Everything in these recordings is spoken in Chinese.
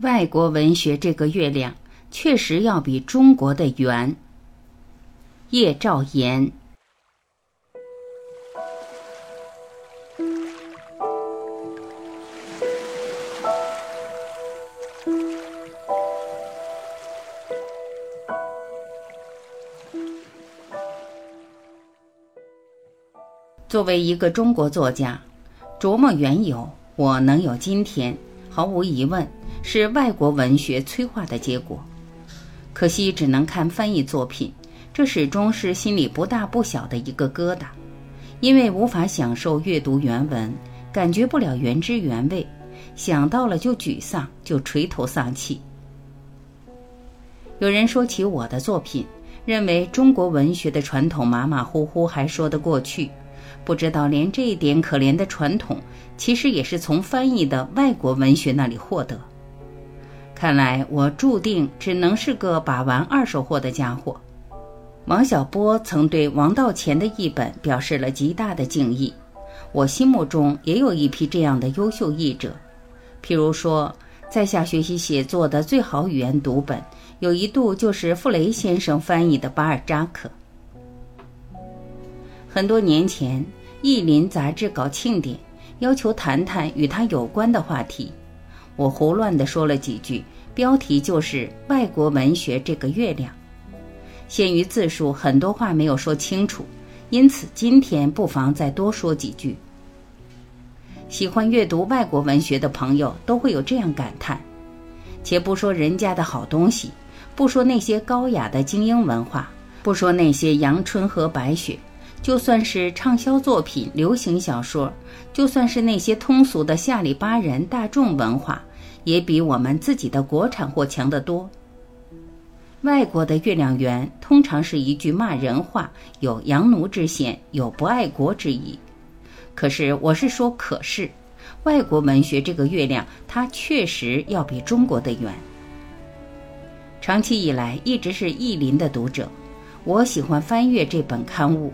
外国文学这个月亮确实要比中国的圆。叶兆言。作为一个中国作家，琢磨缘由，我能有今天，毫无疑问是外国文学催化的结果。可惜只能看翻译作品，这始终是心里不大不小的一个疙瘩，因为无法享受阅读原文，感觉不了原汁原味，想到了就沮丧，就垂头丧气。有人说起我的作品，认为中国文学的传统马马虎虎还说得过去。不知道连这一点可怜的传统，其实也是从翻译的外国文学那里获得。看来我注定只能是个把玩二手货的家伙。王小波曾对王道乾的译本表示了极大的敬意，我心目中也有一批这样的优秀译者。譬如说，在下学习写作的最好语言读本，有一度就是傅雷先生翻译的巴尔扎克。很多年前。《意林》杂志搞庆典，要求谈谈与他有关的话题。我胡乱地说了几句，标题就是“外国文学这个月亮”。限于字数，很多话没有说清楚，因此今天不妨再多说几句。喜欢阅读外国文学的朋友都会有这样感叹：且不说人家的好东西，不说那些高雅的精英文化，不说那些阳春和白雪。就算是畅销作品、流行小说，就算是那些通俗的下里巴人大众文化，也比我们自己的国产货强得多。外国的月亮圆通常是一句骂人话，有洋奴之嫌，有不爱国之意。可是我是说，可是，外国文学这个月亮，它确实要比中国的圆。长期以来一直是意林的读者，我喜欢翻阅这本刊物。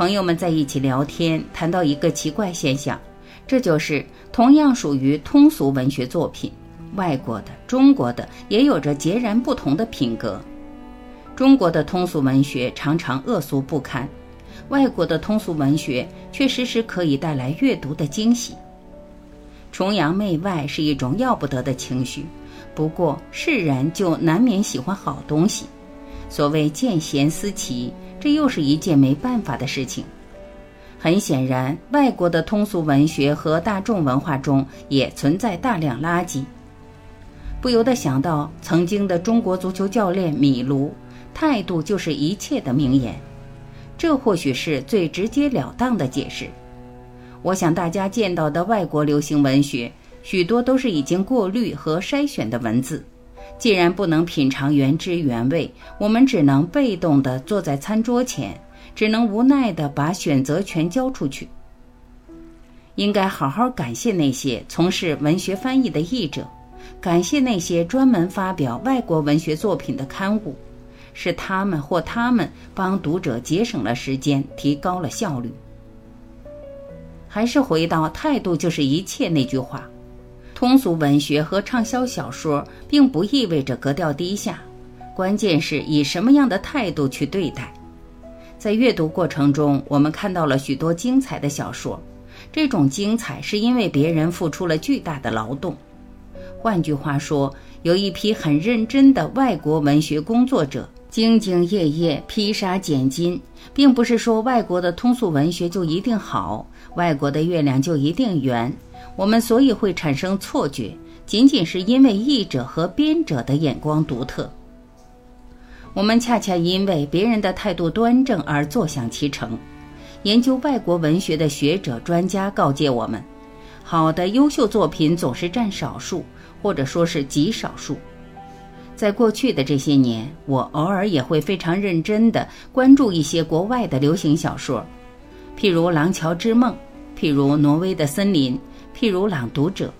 朋友们在一起聊天，谈到一个奇怪现象，这就是同样属于通俗文学作品，外国的、中国的也有着截然不同的品格。中国的通俗文学常常恶俗不堪，外国的通俗文学却时时可以带来阅读的惊喜。崇洋媚外是一种要不得的情绪，不过世人就难免喜欢好东西。所谓见贤思齐。这又是一件没办法的事情。很显然，外国的通俗文学和大众文化中也存在大量垃圾。不由得想到曾经的中国足球教练米卢，态度就是一切的名言。这或许是最直截了当的解释。我想大家见到的外国流行文学，许多都是已经过滤和筛选的文字。既然不能品尝原汁原味，我们只能被动地坐在餐桌前，只能无奈地把选择权交出去。应该好好感谢那些从事文学翻译的译者，感谢那些专门发表外国文学作品的刊物，是他们或他们帮读者节省了时间，提高了效率。还是回到态度就是一切那句话。通俗文学和畅销小说并不意味着格调低下，关键是以什么样的态度去对待。在阅读过程中，我们看到了许多精彩的小说，这种精彩是因为别人付出了巨大的劳动。换句话说，有一批很认真的外国文学工作者，兢兢业业披沙拣金，并不是说外国的通俗文学就一定好，外国的月亮就一定圆。我们所以会产生错觉，仅仅是因为译者和编者的眼光独特。我们恰恰因为别人的态度端正而坐享其成。研究外国文学的学者专家告诫我们：好的优秀作品总是占少数，或者说是极少数。在过去的这些年，我偶尔也会非常认真地关注一些国外的流行小说，譬如《廊桥之梦》，譬如《挪威的森林》。譬如朗读者，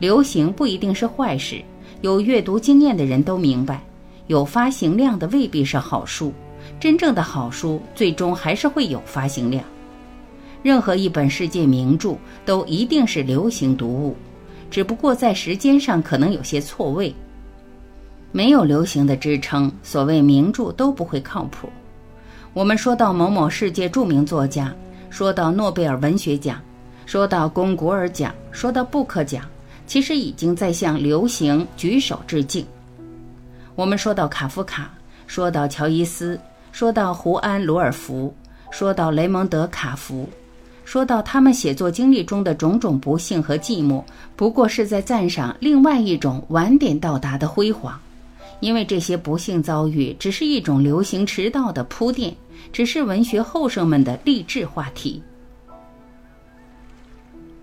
流行不一定是坏事。有阅读经验的人都明白，有发行量的未必是好书。真正的好书最终还是会有发行量。任何一本世界名著都一定是流行读物，只不过在时间上可能有些错位。没有流行的支撑，所谓名著都不会靠谱。我们说到某某世界著名作家，说到诺贝尔文学奖，说到龚古尔奖，说到布克奖，其实已经在向流行举手致敬。我们说到卡夫卡，说到乔伊斯，说到胡安·罗尔福，说到雷蒙德·卡福，说到他们写作经历中的种种不幸和寂寞，不过是在赞赏另外一种晚点到达的辉煌。因为这些不幸遭遇只是一种流行迟到的铺垫，只是文学后生们的励志话题。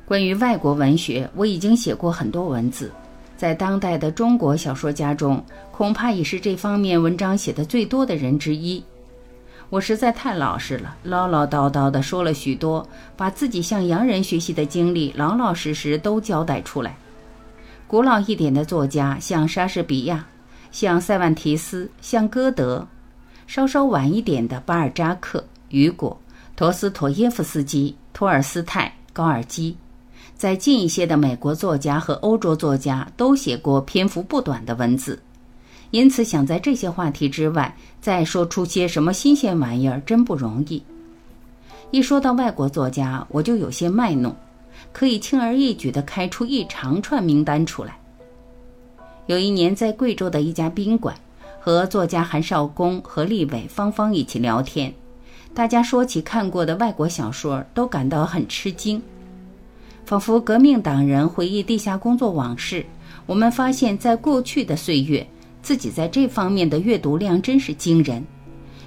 关于外国文学，我已经写过很多文字，在当代的中国小说家中，恐怕也是这方面文章写的最多的人之一。我实在太老实了，唠唠叨叨的说了许多，把自己向洋人学习的经历老老实实都交代出来。古老一点的作家，像莎士比亚。像塞万提斯，像歌德，稍稍晚一点的巴尔扎克、雨果、陀思妥耶夫斯基、托尔斯泰、高尔基，在近一些的美国作家和欧洲作家都写过篇幅不短的文字，因此想在这些话题之外再说出些什么新鲜玩意儿，真不容易。一说到外国作家，我就有些卖弄，可以轻而易举地开出一长串名单出来。有一年，在贵州的一家宾馆，和作家韩少功和立伟、芳芳一起聊天，大家说起看过的外国小说，都感到很吃惊，仿佛革命党人回忆地下工作往事。我们发现，在过去的岁月，自己在这方面的阅读量真是惊人。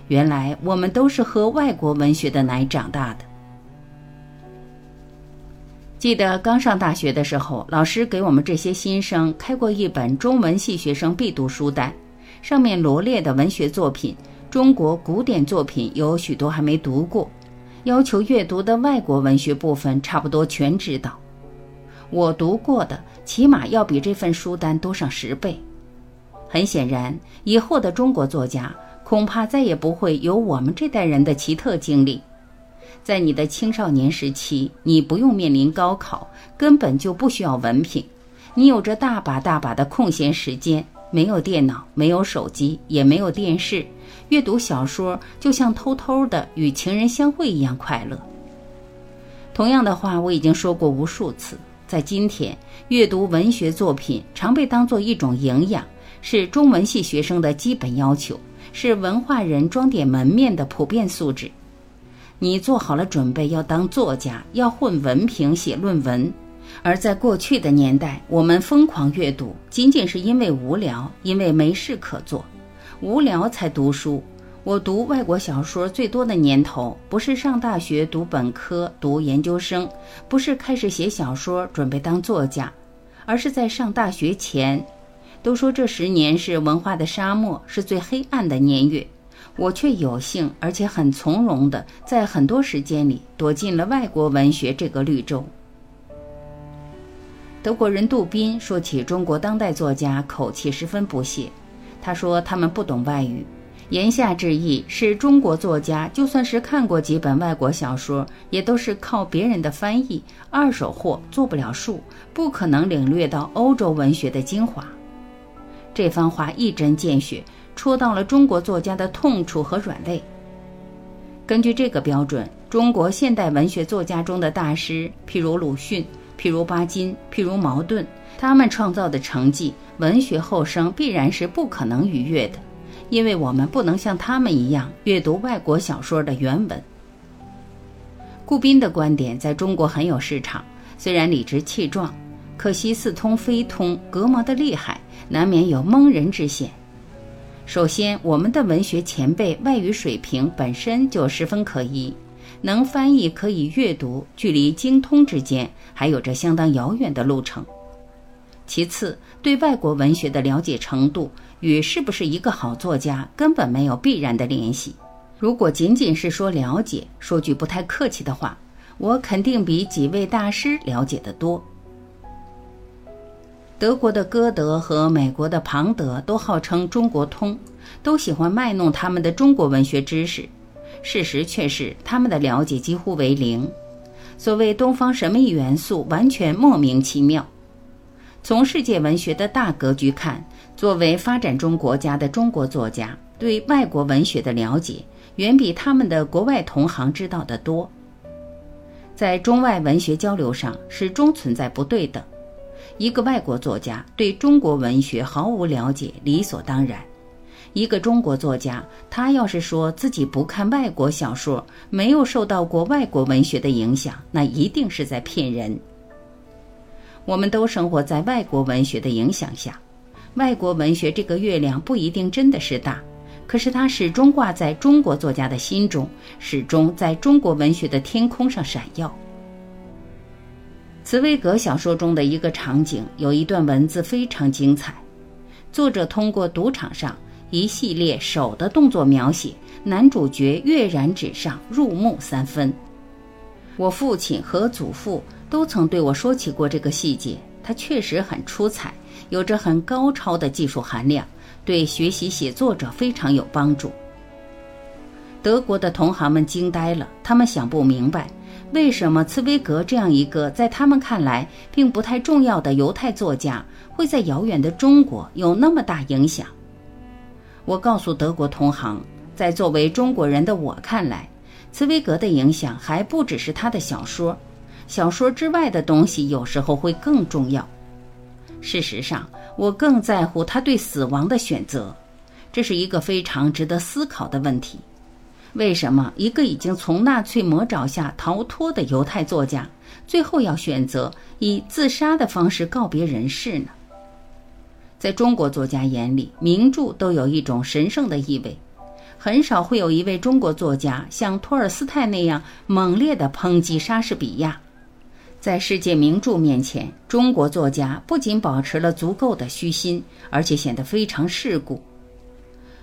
原来，我们都是喝外国文学的奶长大的。记得刚上大学的时候，老师给我们这些新生开过一本中文系学生必读书单，上面罗列的文学作品，中国古典作品有许多还没读过，要求阅读的外国文学部分差不多全知道。我读过的起码要比这份书单多上十倍。很显然，以后的中国作家恐怕再也不会有我们这代人的奇特经历。在你的青少年时期，你不用面临高考，根本就不需要文凭，你有着大把大把的空闲时间，没有电脑，没有手机，也没有电视，阅读小说就像偷偷的与情人相会一样快乐。同样的话，我已经说过无数次，在今天，阅读文学作品常被当做一种营养，是中文系学生的基本要求，是文化人装点门面的普遍素质。你做好了准备要当作家，要混文凭写论文，而在过去的年代，我们疯狂阅读，仅仅是因为无聊，因为没事可做，无聊才读书。我读外国小说最多的年头，不是上大学读本科、读研究生，不是开始写小说准备当作家，而是在上大学前。都说这十年是文化的沙漠，是最黑暗的年月。我却有幸，而且很从容地在很多时间里躲进了外国文学这个绿洲。德国人杜宾说起中国当代作家，口气十分不屑。他说他们不懂外语，言下之意是中国作家就算是看过几本外国小说，也都是靠别人的翻译，二手货做不了数，不可能领略到欧洲文学的精华。这番话一针见血。戳到了中国作家的痛处和软肋。根据这个标准，中国现代文学作家中的大师，譬如鲁迅，譬如巴金，譬如茅盾，他们创造的成绩，文学后生必然是不可能逾越的，因为我们不能像他们一样阅读外国小说的原文。顾斌的观点在中国很有市场，虽然理直气壮，可惜似通非通，隔膜的厉害，难免有蒙人之嫌。首先，我们的文学前辈外语水平本身就十分可疑，能翻译可以阅读，距离精通之间还有着相当遥远的路程。其次，对外国文学的了解程度与是不是一个好作家根本没有必然的联系。如果仅仅是说了解，说句不太客气的话，我肯定比几位大师了解的多。德国的歌德和美国的庞德都号称中国通，都喜欢卖弄他们的中国文学知识。事实却是他们的了解几乎为零。所谓东方神秘元素，完全莫名其妙。从世界文学的大格局看，作为发展中国家的中国作家，对外国文学的了解远比他们的国外同行知道的多。在中外文学交流上，始终存在不对等。一个外国作家对中国文学毫无了解，理所当然；一个中国作家，他要是说自己不看外国小说，没有受到过外国文学的影响，那一定是在骗人。我们都生活在外国文学的影响下，外国文学这个月亮不一定真的是大。可是它始终挂在中国作家的心中，始终在中国文学的天空上闪耀。茨威格小说中的一个场景有一段文字非常精彩，作者通过赌场上一系列手的动作描写，男主角跃然纸上，入木三分。我父亲和祖父都曾对我说起过这个细节，它确实很出彩，有着很高超的技术含量。对学习写作者非常有帮助。德国的同行们惊呆了，他们想不明白，为什么茨威格这样一个在他们看来并不太重要的犹太作家，会在遥远的中国有那么大影响。我告诉德国同行，在作为中国人的我看来，茨威格的影响还不只是他的小说，小说之外的东西有时候会更重要。事实上。我更在乎他对死亡的选择，这是一个非常值得思考的问题。为什么一个已经从纳粹魔爪下逃脱的犹太作家，最后要选择以自杀的方式告别人世呢？在中国作家眼里，名著都有一种神圣的意味，很少会有一位中国作家像托尔斯泰那样猛烈地抨击莎士比亚。在世界名著面前，中国作家不仅保持了足够的虚心，而且显得非常世故。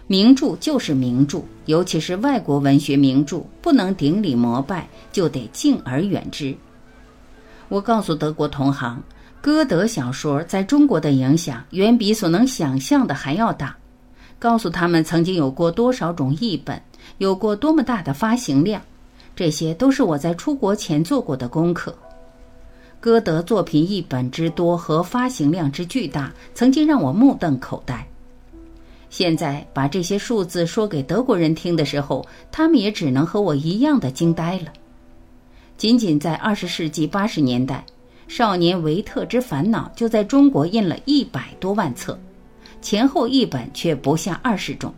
名著就是名著，尤其是外国文学名著，不能顶礼膜拜，就得敬而远之。我告诉德国同行，歌德小说在中国的影响远比所能想象的还要大。告诉他们曾经有过多少种译本，有过多么大的发行量，这些都是我在出国前做过的功课。歌德作品译本之多和发行量之巨大，曾经让我目瞪口呆。现在把这些数字说给德国人听的时候，他们也只能和我一样的惊呆了。仅仅在二十世纪八十年代，《少年维特之烦恼》就在中国印了一百多万册，前后译本却不下二十种。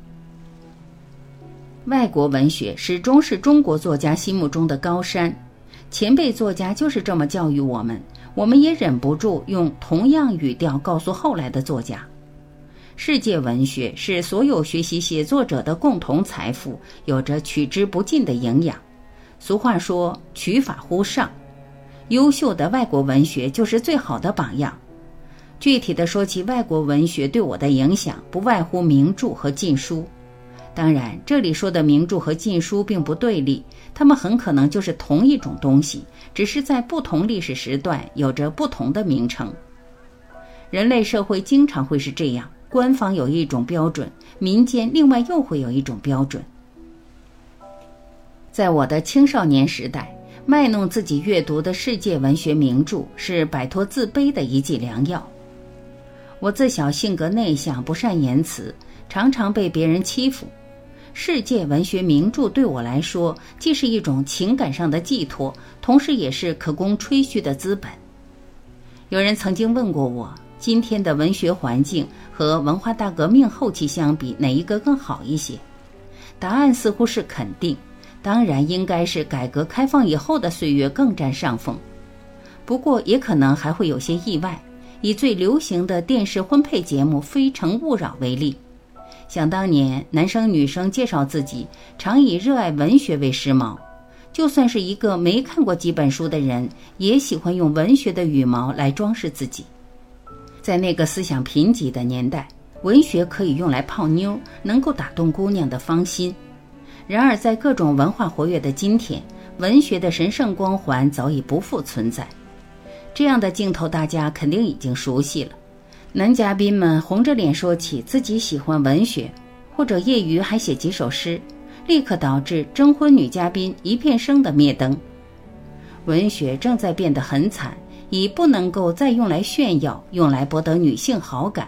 外国文学始终是中国作家心目中的高山。前辈作家就是这么教育我们，我们也忍不住用同样语调告诉后来的作家：世界文学是所有学习写作者的共同财富，有着取之不尽的营养。俗话说“取法乎上”，优秀的外国文学就是最好的榜样。具体的说起外国文学对我的影响，不外乎名著和禁书。当然，这里说的名著和禁书并不对立，它们很可能就是同一种东西，只是在不同历史时段有着不同的名称。人类社会经常会是这样：官方有一种标准，民间另外又会有一种标准。在我的青少年时代，卖弄自己阅读的世界文学名著是摆脱自卑的一剂良药。我自小性格内向，不善言辞，常常被别人欺负。世界文学名著对我来说，既是一种情感上的寄托，同时也是可供吹嘘的资本。有人曾经问过我，今天的文学环境和文化大革命后期相比，哪一个更好一些？答案似乎是肯定，当然应该是改革开放以后的岁月更占上风。不过，也可能还会有些意外。以最流行的电视婚配节目《非诚勿扰》为例。想当年，男生女生介绍自己，常以热爱文学为时髦。就算是一个没看过几本书的人，也喜欢用文学的羽毛来装饰自己。在那个思想贫瘠的年代，文学可以用来泡妞，能够打动姑娘的芳心。然而，在各种文化活跃的今天，文学的神圣光环早已不复存在。这样的镜头，大家肯定已经熟悉了。男嘉宾们红着脸说起自己喜欢文学，或者业余还写几首诗，立刻导致征婚女嘉宾一片声的灭灯。文学正在变得很惨，已不能够再用来炫耀，用来博得女性好感，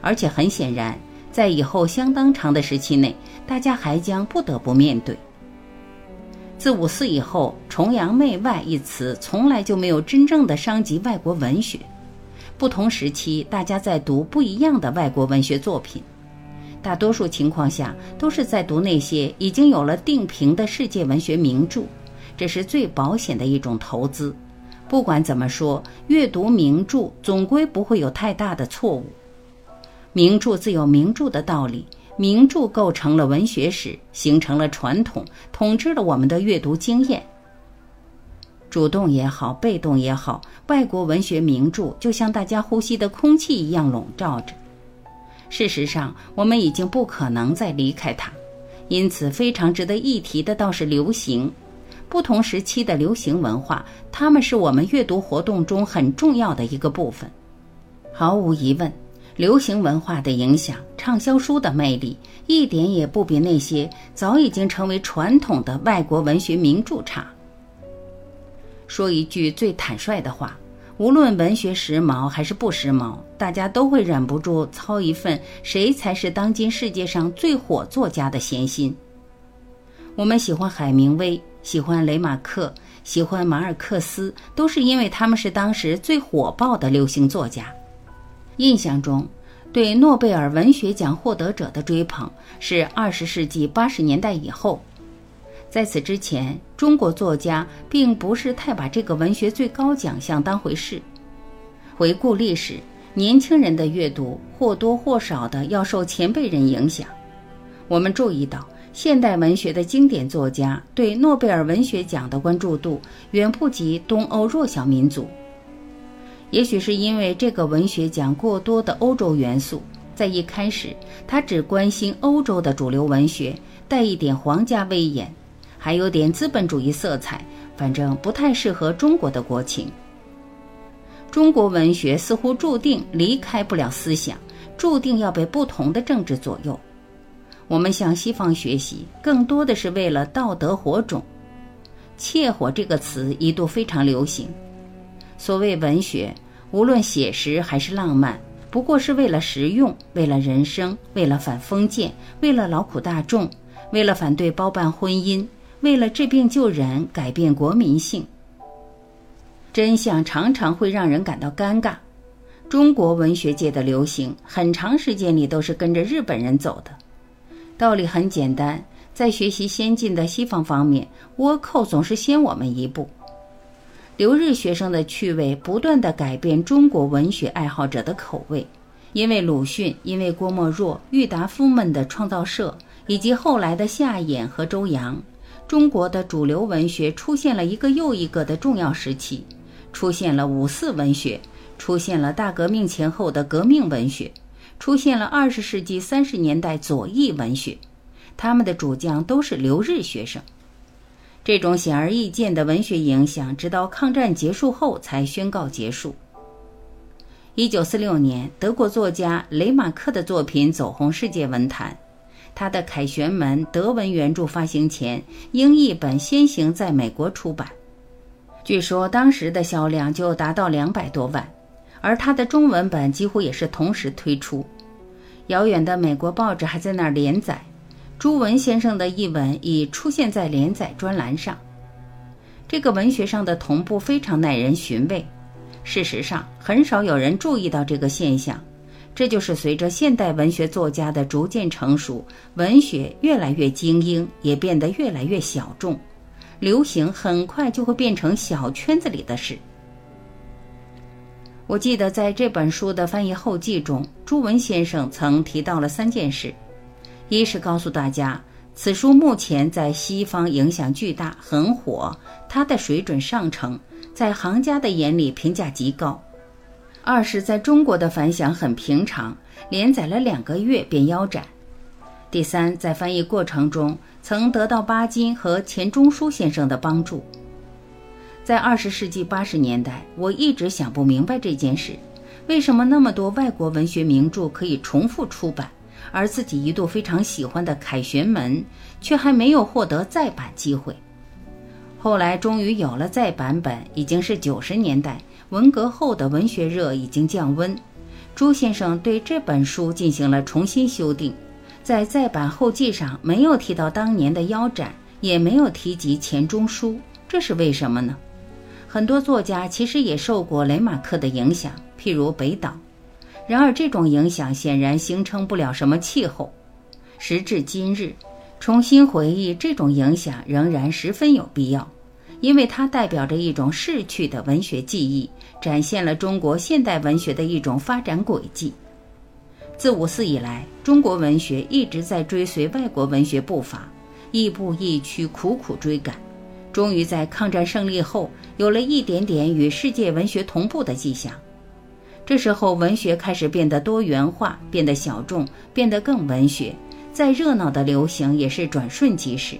而且很显然，在以后相当长的时期内，大家还将不得不面对。自五四以后，“崇洋媚外”一词从来就没有真正的伤及外国文学。不同时期，大家在读不一样的外国文学作品，大多数情况下都是在读那些已经有了定评的世界文学名著，这是最保险的一种投资。不管怎么说，阅读名著总归不会有太大的错误。名著自有名著的道理。名著构成了文学史，形成了传统，统治了我们的阅读经验。主动也好，被动也好，外国文学名著就像大家呼吸的空气一样笼罩着。事实上，我们已经不可能再离开它。因此，非常值得一提的倒是流行。不同时期的流行文化，它们是我们阅读活动中很重要的一个部分。毫无疑问。流行文化的影响，畅销书的魅力，一点也不比那些早已经成为传统的外国文学名著差。说一句最坦率的话，无论文学时髦还是不时髦，大家都会忍不住操一份谁才是当今世界上最火作家的闲心。我们喜欢海明威，喜欢雷马克，喜欢马尔克斯，都是因为他们是当时最火爆的流行作家。印象中，对诺贝尔文学奖获得者的追捧是二十世纪八十年代以后。在此之前，中国作家并不是太把这个文学最高奖项当回事。回顾历史，年轻人的阅读或多或少的要受前辈人影响。我们注意到，现代文学的经典作家对诺贝尔文学奖的关注度远不及东欧弱小民族。也许是因为这个文学奖过多的欧洲元素，在一开始，他只关心欧洲的主流文学，带一点皇家威严，还有点资本主义色彩，反正不太适合中国的国情。中国文学似乎注定离开不了思想，注定要被不同的政治左右。我们向西方学习，更多的是为了道德火种。切火这个词一度非常流行。所谓文学，无论写实还是浪漫，不过是为了实用，为了人生，为了反封建，为了劳苦大众，为了反对包办婚姻，为了治病救人，改变国民性。真相常常会让人感到尴尬。中国文学界的流行，很长时间里都是跟着日本人走的。道理很简单，在学习先进的西方方面，倭寇总是先我们一步。留日学生的趣味不断地改变中国文学爱好者的口味，因为鲁迅，因为郭沫若、郁达夫们的创造社，以及后来的夏衍和周扬，中国的主流文学出现了一个又一个的重要时期，出现了五四文学，出现了大革命前后的革命文学，出现了二十世纪三十年代左翼文学，他们的主将都是留日学生。这种显而易见的文学影响，直到抗战结束后才宣告结束。一九四六年，德国作家雷马克的作品走红世界文坛。他的《凯旋门》德文原著发行前，英译本先行在美国出版，据说当时的销量就达到两百多万，而他的中文本几乎也是同时推出。遥远的美国报纸还在那儿连载。朱文先生的译文已出现在连载专栏上，这个文学上的同步非常耐人寻味。事实上，很少有人注意到这个现象。这就是随着现代文学作家的逐渐成熟，文学越来越精英，也变得越来越小众，流行很快就会变成小圈子里的事。我记得在这本书的翻译后记中，朱文先生曾提到了三件事。一是告诉大家，此书目前在西方影响巨大，很火，它的水准上乘，在行家的眼里评价极高；二是在中国的反响很平常，连载了两个月便腰斩；第三，在翻译过程中曾得到巴金和钱钟书先生的帮助。在二十世纪八十年代，我一直想不明白这件事：为什么那么多外国文学名著可以重复出版？而自己一度非常喜欢的《凯旋门》，却还没有获得再版机会。后来终于有了再版本，已经是九十年代，文革后的文学热已经降温。朱先生对这本书进行了重新修订，在再版后记上没有提到当年的腰斩，也没有提及钱钟书，这是为什么呢？很多作家其实也受过雷马克的影响，譬如北岛。然而，这种影响显然形成不了什么气候。时至今日，重新回忆这种影响仍然十分有必要，因为它代表着一种逝去的文学记忆，展现了中国现代文学的一种发展轨迹。自五四以来，中国文学一直在追随外国文学步伐，亦步亦趋，苦苦追赶，终于在抗战胜利后，有了一点点与世界文学同步的迹象。这时候，文学开始变得多元化，变得小众，变得更文学。再热闹的流行也是转瞬即逝，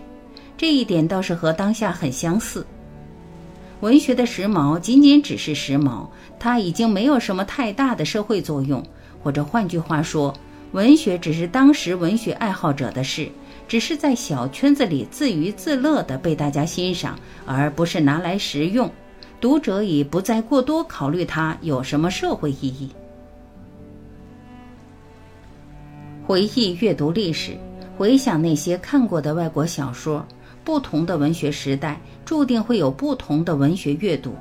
这一点倒是和当下很相似。文学的时髦仅仅只是时髦，它已经没有什么太大的社会作用。或者换句话说，文学只是当时文学爱好者的事，只是在小圈子里自娱自乐地被大家欣赏，而不是拿来实用。读者已不再过多考虑它有什么社会意义。回忆阅读历史，回想那些看过的外国小说，不同的文学时代注定会有不同的文学阅读，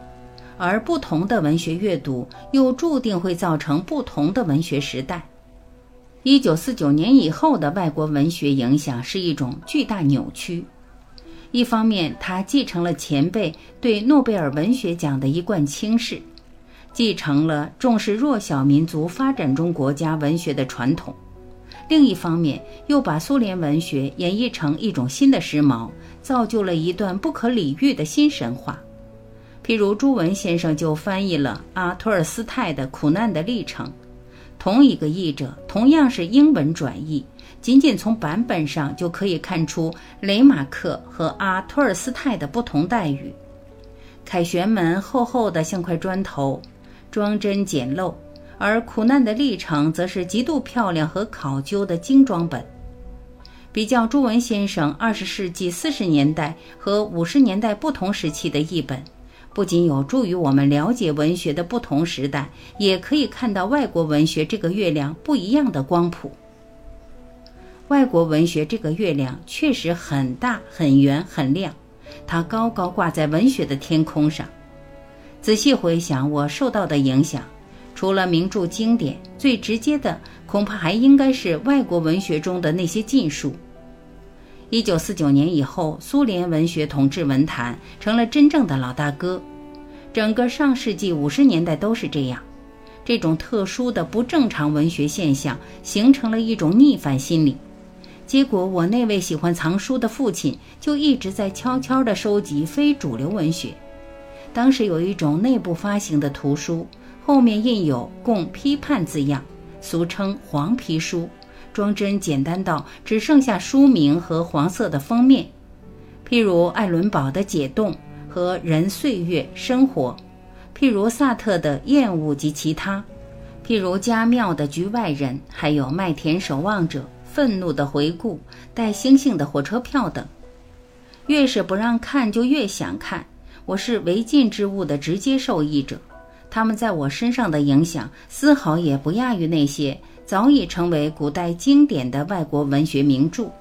而不同的文学阅读又注定会造成不同的文学时代。一九四九年以后的外国文学影响是一种巨大扭曲。一方面，他继承了前辈对诺贝尔文学奖的一贯轻视，继承了重视弱小民族发展中国家文学的传统；另一方面，又把苏联文学演绎成一种新的时髦，造就了一段不可理喻的新神话。譬如朱文先生就翻译了阿托尔斯泰的《苦难的历程》，同一个译者，同样是英文转译。仅仅从版本上就可以看出雷马克和阿托尔斯泰的不同待遇。凯旋门厚厚的像块砖头，装帧简陋；而苦难的历程则是极度漂亮和考究的精装本。比较朱文先生二十世纪四十年代和五十年代不同时期的译本，不仅有助于我们了解文学的不同时代，也可以看到外国文学这个月亮不一样的光谱。外国文学这个月亮确实很大、很圆、很亮，它高高挂在文学的天空上。仔细回想我受到的影响，除了名著经典，最直接的恐怕还应该是外国文学中的那些禁书。一九四九年以后，苏联文学统治文坛，成了真正的老大哥。整个上世纪五十年代都是这样。这种特殊的不正常文学现象，形成了一种逆反心理。结果，我那位喜欢藏书的父亲就一直在悄悄地收集非主流文学。当时有一种内部发行的图书，后面印有“供批判”字样，俗称“黄皮书”，装帧简单到只剩下书名和黄色的封面。譬如爱伦堡的《解冻》和《人岁月生活》，譬如萨特的《厌恶及其他》，譬如加缪的《局外人》，还有《麦田守望者》。愤怒的回顾，带星星的火车票等，越是不让看，就越想看。我是违禁之物的直接受益者，他们在我身上的影响，丝毫也不亚于那些早已成为古代经典的外国文学名著。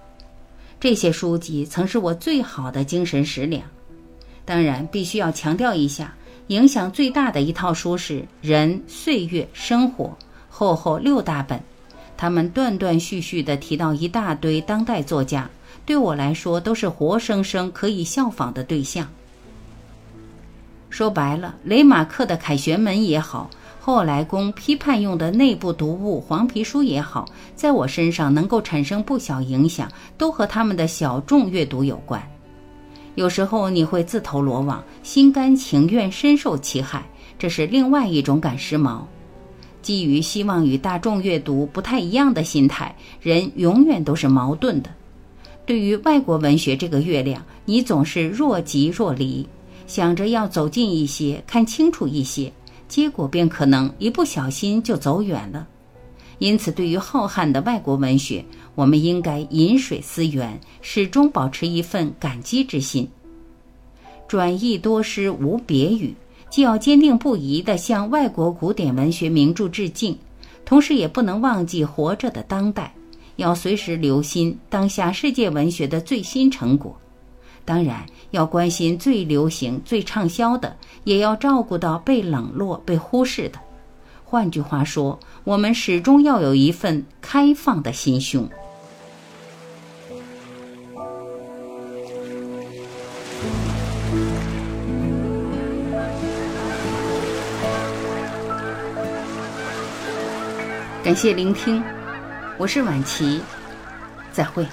这些书籍曾是我最好的精神食粮。当然，必须要强调一下，影响最大的一套书是《人、岁月、生活》，厚厚六大本。他们断断续续地提到一大堆当代作家，对我来说都是活生生可以效仿的对象。说白了，雷马克的《凯旋门》也好，后来供批判用的内部读物黄皮书也好，在我身上能够产生不小影响，都和他们的小众阅读有关。有时候你会自投罗网，心甘情愿深受其害，这是另外一种赶时髦。基于希望与大众阅读不太一样的心态，人永远都是矛盾的。对于外国文学这个月亮，你总是若即若离，想着要走近一些，看清楚一些，结果便可能一不小心就走远了。因此，对于浩瀚的外国文学，我们应该饮水思源，始终保持一份感激之心。转译多失无别语。既要坚定不移地向外国古典文学名著致敬，同时也不能忘记活着的当代，要随时留心当下世界文学的最新成果。当然，要关心最流行、最畅销的，也要照顾到被冷落、被忽视的。换句话说，我们始终要有一份开放的心胸。感谢聆听，我是婉琪，再会。